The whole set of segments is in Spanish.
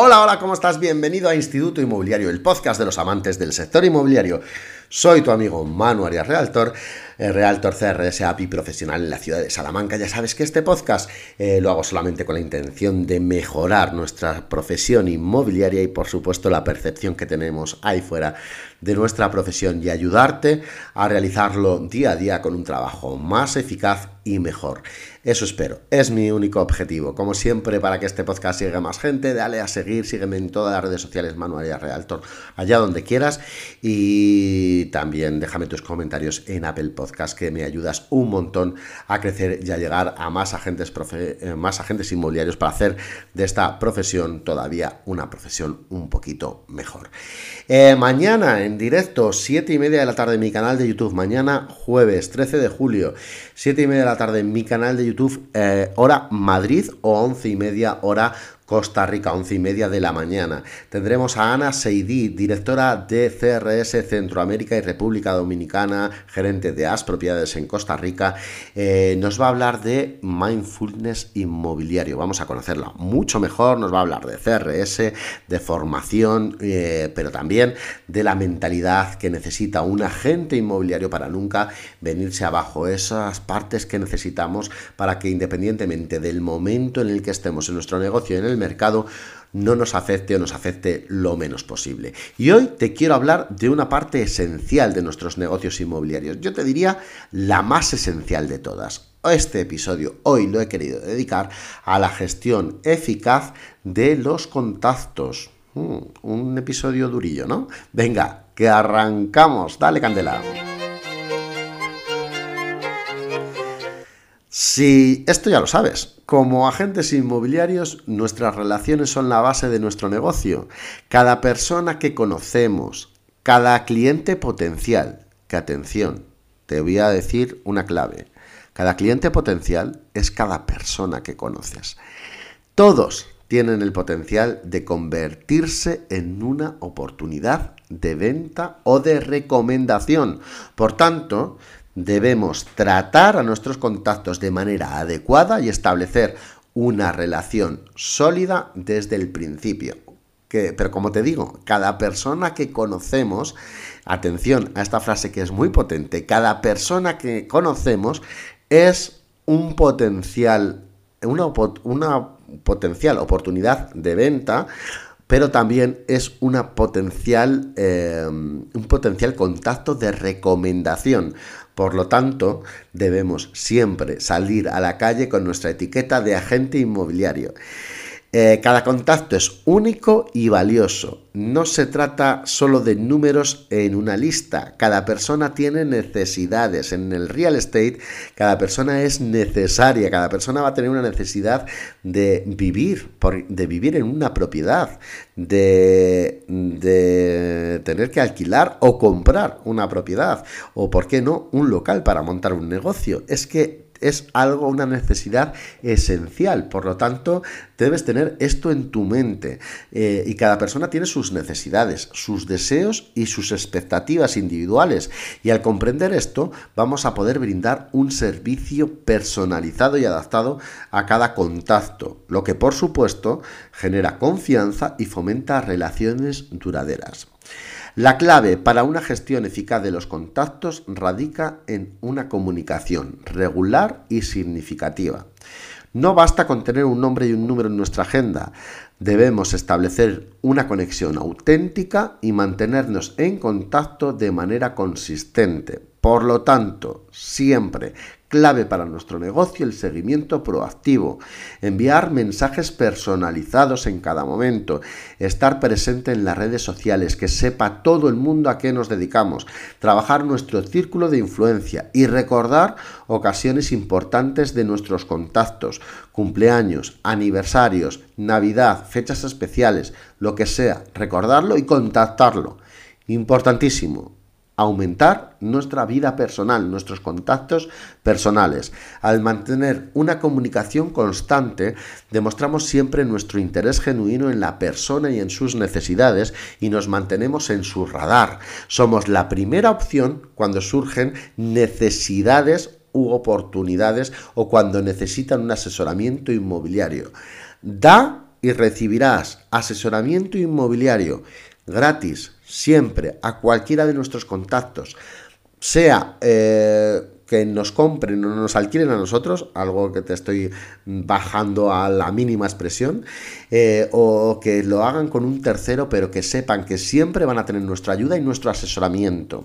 Hola, hola, ¿cómo estás? Bienvenido a Instituto Inmobiliario, el podcast de los amantes del sector inmobiliario. Soy tu amigo Manu Arias Realtor, eh, Realtor CRS API profesional en la ciudad de Salamanca. Ya sabes que este podcast eh, lo hago solamente con la intención de mejorar nuestra profesión inmobiliaria y por supuesto la percepción que tenemos ahí fuera de nuestra profesión y ayudarte a realizarlo día a día con un trabajo más eficaz y mejor. Eso espero, es mi único objetivo. Como siempre, para que este podcast llegue a más gente, dale a seguir, sígueme en todas las redes sociales Manualidad Realtor, allá donde quieras. Y también déjame tus comentarios en Apple Podcast, que me ayudas un montón a crecer y a llegar a más agentes, eh, más agentes inmobiliarios para hacer de esta profesión todavía una profesión un poquito mejor. Eh, mañana en directo, 7 y media de la tarde en mi canal de YouTube. Mañana, jueves 13 de julio, 7 y media de la tarde en mi canal de YouTube, eh, hora Madrid o 11 y media hora Costa Rica, 11 y media de la mañana. Tendremos a Ana Seidí, directora de CRS Centroamérica y República Dominicana, gerente de AS Propiedades en Costa Rica. Eh, nos va a hablar de mindfulness inmobiliario. Vamos a conocerla mucho mejor. Nos va a hablar de CRS, de formación, eh, pero también de la mentalidad que necesita un agente inmobiliario para nunca venirse abajo. Esas partes que necesitamos para que independientemente del momento en el que estemos en nuestro negocio, en el mercado no nos afecte o nos afecte lo menos posible. Y hoy te quiero hablar de una parte esencial de nuestros negocios inmobiliarios. Yo te diría la más esencial de todas. Este episodio hoy lo he querido dedicar a la gestión eficaz de los contactos. Hmm, un episodio durillo, ¿no? Venga, que arrancamos. Dale candela. Si esto ya lo sabes, como agentes inmobiliarios nuestras relaciones son la base de nuestro negocio. Cada persona que conocemos, cada cliente potencial, que atención, te voy a decir una clave. Cada cliente potencial es cada persona que conoces. Todos tienen el potencial de convertirse en una oportunidad de venta o de recomendación. Por tanto, debemos tratar a nuestros contactos de manera adecuada y establecer una relación sólida desde el principio. Pero como te digo, cada persona que conocemos, atención a esta frase que es muy potente, cada persona que conocemos es un potencial, una potencial oportunidad de venta pero también es potencial, eh, un potencial contacto de recomendación. Por lo tanto, debemos siempre salir a la calle con nuestra etiqueta de agente inmobiliario. Eh, cada contacto es único y valioso. No se trata solo de números en una lista. Cada persona tiene necesidades. En el real estate, cada persona es necesaria. Cada persona va a tener una necesidad de vivir, de vivir en una propiedad, de, de tener que alquilar o comprar una propiedad. O, ¿por qué no, un local para montar un negocio? Es que es algo, una necesidad esencial. Por lo tanto, debes tener esto en tu mente. Eh, y cada persona tiene sus necesidades, sus deseos y sus expectativas individuales. Y al comprender esto, vamos a poder brindar un servicio personalizado y adaptado a cada contacto, lo que por supuesto genera confianza y fomenta relaciones duraderas. La clave para una gestión eficaz de los contactos radica en una comunicación regular y significativa. No basta con tener un nombre y un número en nuestra agenda. Debemos establecer una conexión auténtica y mantenernos en contacto de manera consistente. Por lo tanto, siempre clave para nuestro negocio el seguimiento proactivo, enviar mensajes personalizados en cada momento, estar presente en las redes sociales, que sepa todo el mundo a qué nos dedicamos, trabajar nuestro círculo de influencia y recordar ocasiones importantes de nuestros contactos, cumpleaños, aniversarios, Navidad, fechas especiales, lo que sea, recordarlo y contactarlo. Importantísimo, aumentar nuestra vida personal, nuestros contactos personales. Al mantener una comunicación constante, demostramos siempre nuestro interés genuino en la persona y en sus necesidades y nos mantenemos en su radar. Somos la primera opción cuando surgen necesidades u oportunidades o cuando necesitan un asesoramiento inmobiliario. Da y recibirás asesoramiento inmobiliario gratis siempre a cualquiera de nuestros contactos, sea eh, que nos compren o nos alquilen a nosotros, algo que te estoy bajando a la mínima expresión, eh, o que lo hagan con un tercero, pero que sepan que siempre van a tener nuestra ayuda y nuestro asesoramiento.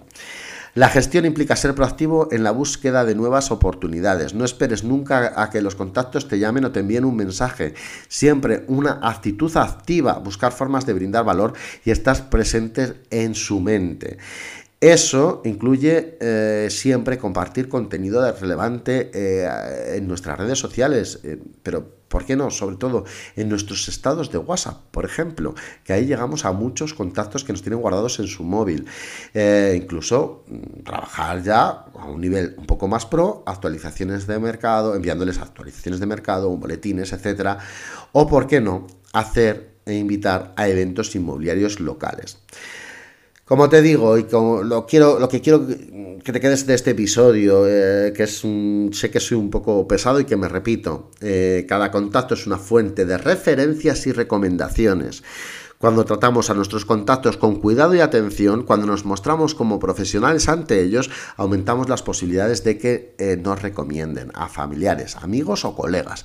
La gestión implica ser proactivo en la búsqueda de nuevas oportunidades. No esperes nunca a que los contactos te llamen o te envíen un mensaje. Siempre una actitud activa, buscar formas de brindar valor y estar presentes en su mente. Eso incluye eh, siempre compartir contenido relevante eh, en nuestras redes sociales, eh, pero ¿por qué no? Sobre todo en nuestros estados de WhatsApp, por ejemplo, que ahí llegamos a muchos contactos que nos tienen guardados en su móvil. incluso mm, trabajar ya a un nivel un poco más pro, actualizaciones de mercado, enviándoles actualizaciones de mercado, boletines, etcétera, o ¿por qué no? hacer e invitar a eventos inmobiliarios locales. Como te digo, y como lo quiero, lo que quiero que te quedes de este episodio, eh, que es un, sé que soy un poco pesado y que me repito, eh, cada contacto es una fuente de referencias y recomendaciones. Cuando tratamos a nuestros contactos con cuidado y atención, cuando nos mostramos como profesionales ante ellos, aumentamos las posibilidades de que eh, nos recomienden a familiares, amigos o colegas.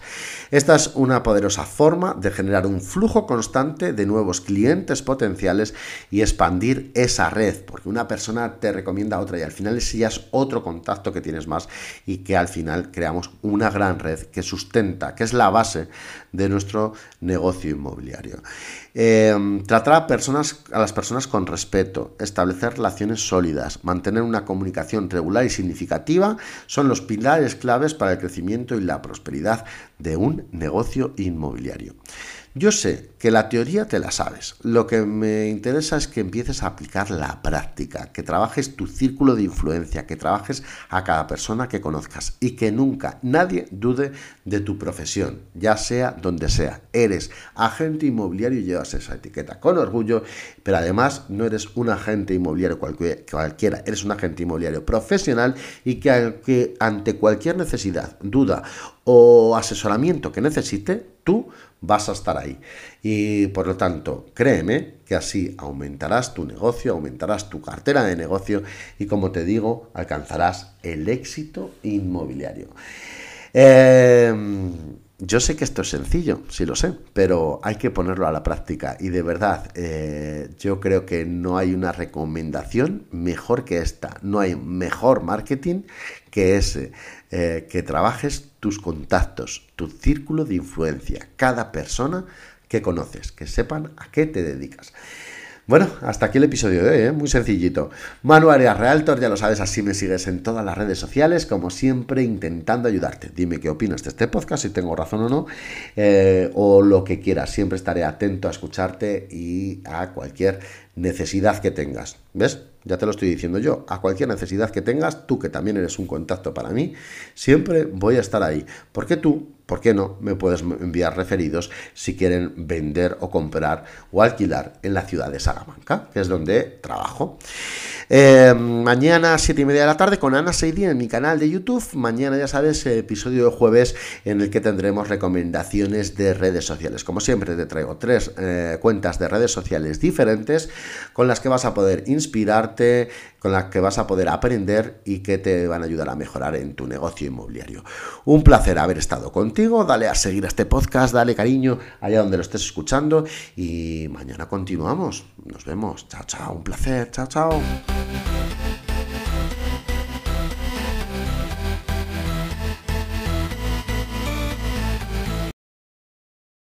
Esta es una poderosa forma de generar un flujo constante de nuevos clientes potenciales y expandir esa red, porque una persona te recomienda a otra y al final ese ya es otro contacto que tienes más y que al final creamos una gran red que sustenta, que es la base de nuestro negocio inmobiliario. Em, tratar a, personas, a las personas con respeto, establecer relaciones sólidas, mantener una comunicación regular y significativa son los pilares claves para el crecimiento y la prosperidad de un negocio inmobiliario. Yo sé que la teoría te la sabes. Lo que me interesa es que empieces a aplicar la práctica, que trabajes tu círculo de influencia, que trabajes a cada persona que conozcas y que nunca nadie dude de tu profesión, ya sea donde sea. Eres agente inmobiliario y llevas esa etiqueta con orgullo, pero además no eres un agente inmobiliario cualquiera, eres un agente inmobiliario profesional y que ante cualquier necesidad, duda o asesoramiento que necesite, tú vas a estar ahí. Y por lo tanto, créeme que así aumentarás tu negocio, aumentarás tu cartera de negocio y como te digo, alcanzarás el éxito inmobiliario. Em, yo sé que esto es sencillo, sí lo sé, pero hay que ponerlo a la práctica y de verdad eh, yo creo que no hay una recomendación mejor que esta, no hay mejor marketing que ese, eh, que trabajes tus contactos, tu círculo de influencia, cada persona que conoces, que sepan a qué te dedicas. Bueno, hasta aquí el episodio de hoy, ¿eh? muy sencillito. Manu Arias Realtor, ya lo sabes, así me sigues en todas las redes sociales, como siempre, intentando ayudarte. Dime qué opinas de este podcast, si tengo razón o no, eh, o lo que quieras. Siempre estaré atento a escucharte y a cualquier necesidad que tengas. ¿Ves? Ya te lo estoy diciendo yo. A cualquier necesidad que tengas, tú que también eres un contacto para mí, siempre voy a estar ahí. Porque tú ¿Por qué no? Me puedes enviar referidos si quieren vender o comprar o alquilar en la ciudad de Salamanca, que es donde trabajo. Eh, mañana a 7 y media de la tarde con Ana Seidi en mi canal de YouTube. Mañana, ya sabes, episodio de jueves en el que tendremos recomendaciones de redes sociales. Como siempre, te traigo tres eh, cuentas de redes sociales diferentes con las que vas a poder inspirarte, con las que vas a poder aprender y que te van a ayudar a mejorar en tu negocio inmobiliario. Un placer haber estado dale a seguir a este podcast, dale cariño allá donde lo estés escuchando y mañana continuamos. Nos vemos. Chao, chao, un placer. Chao, chao.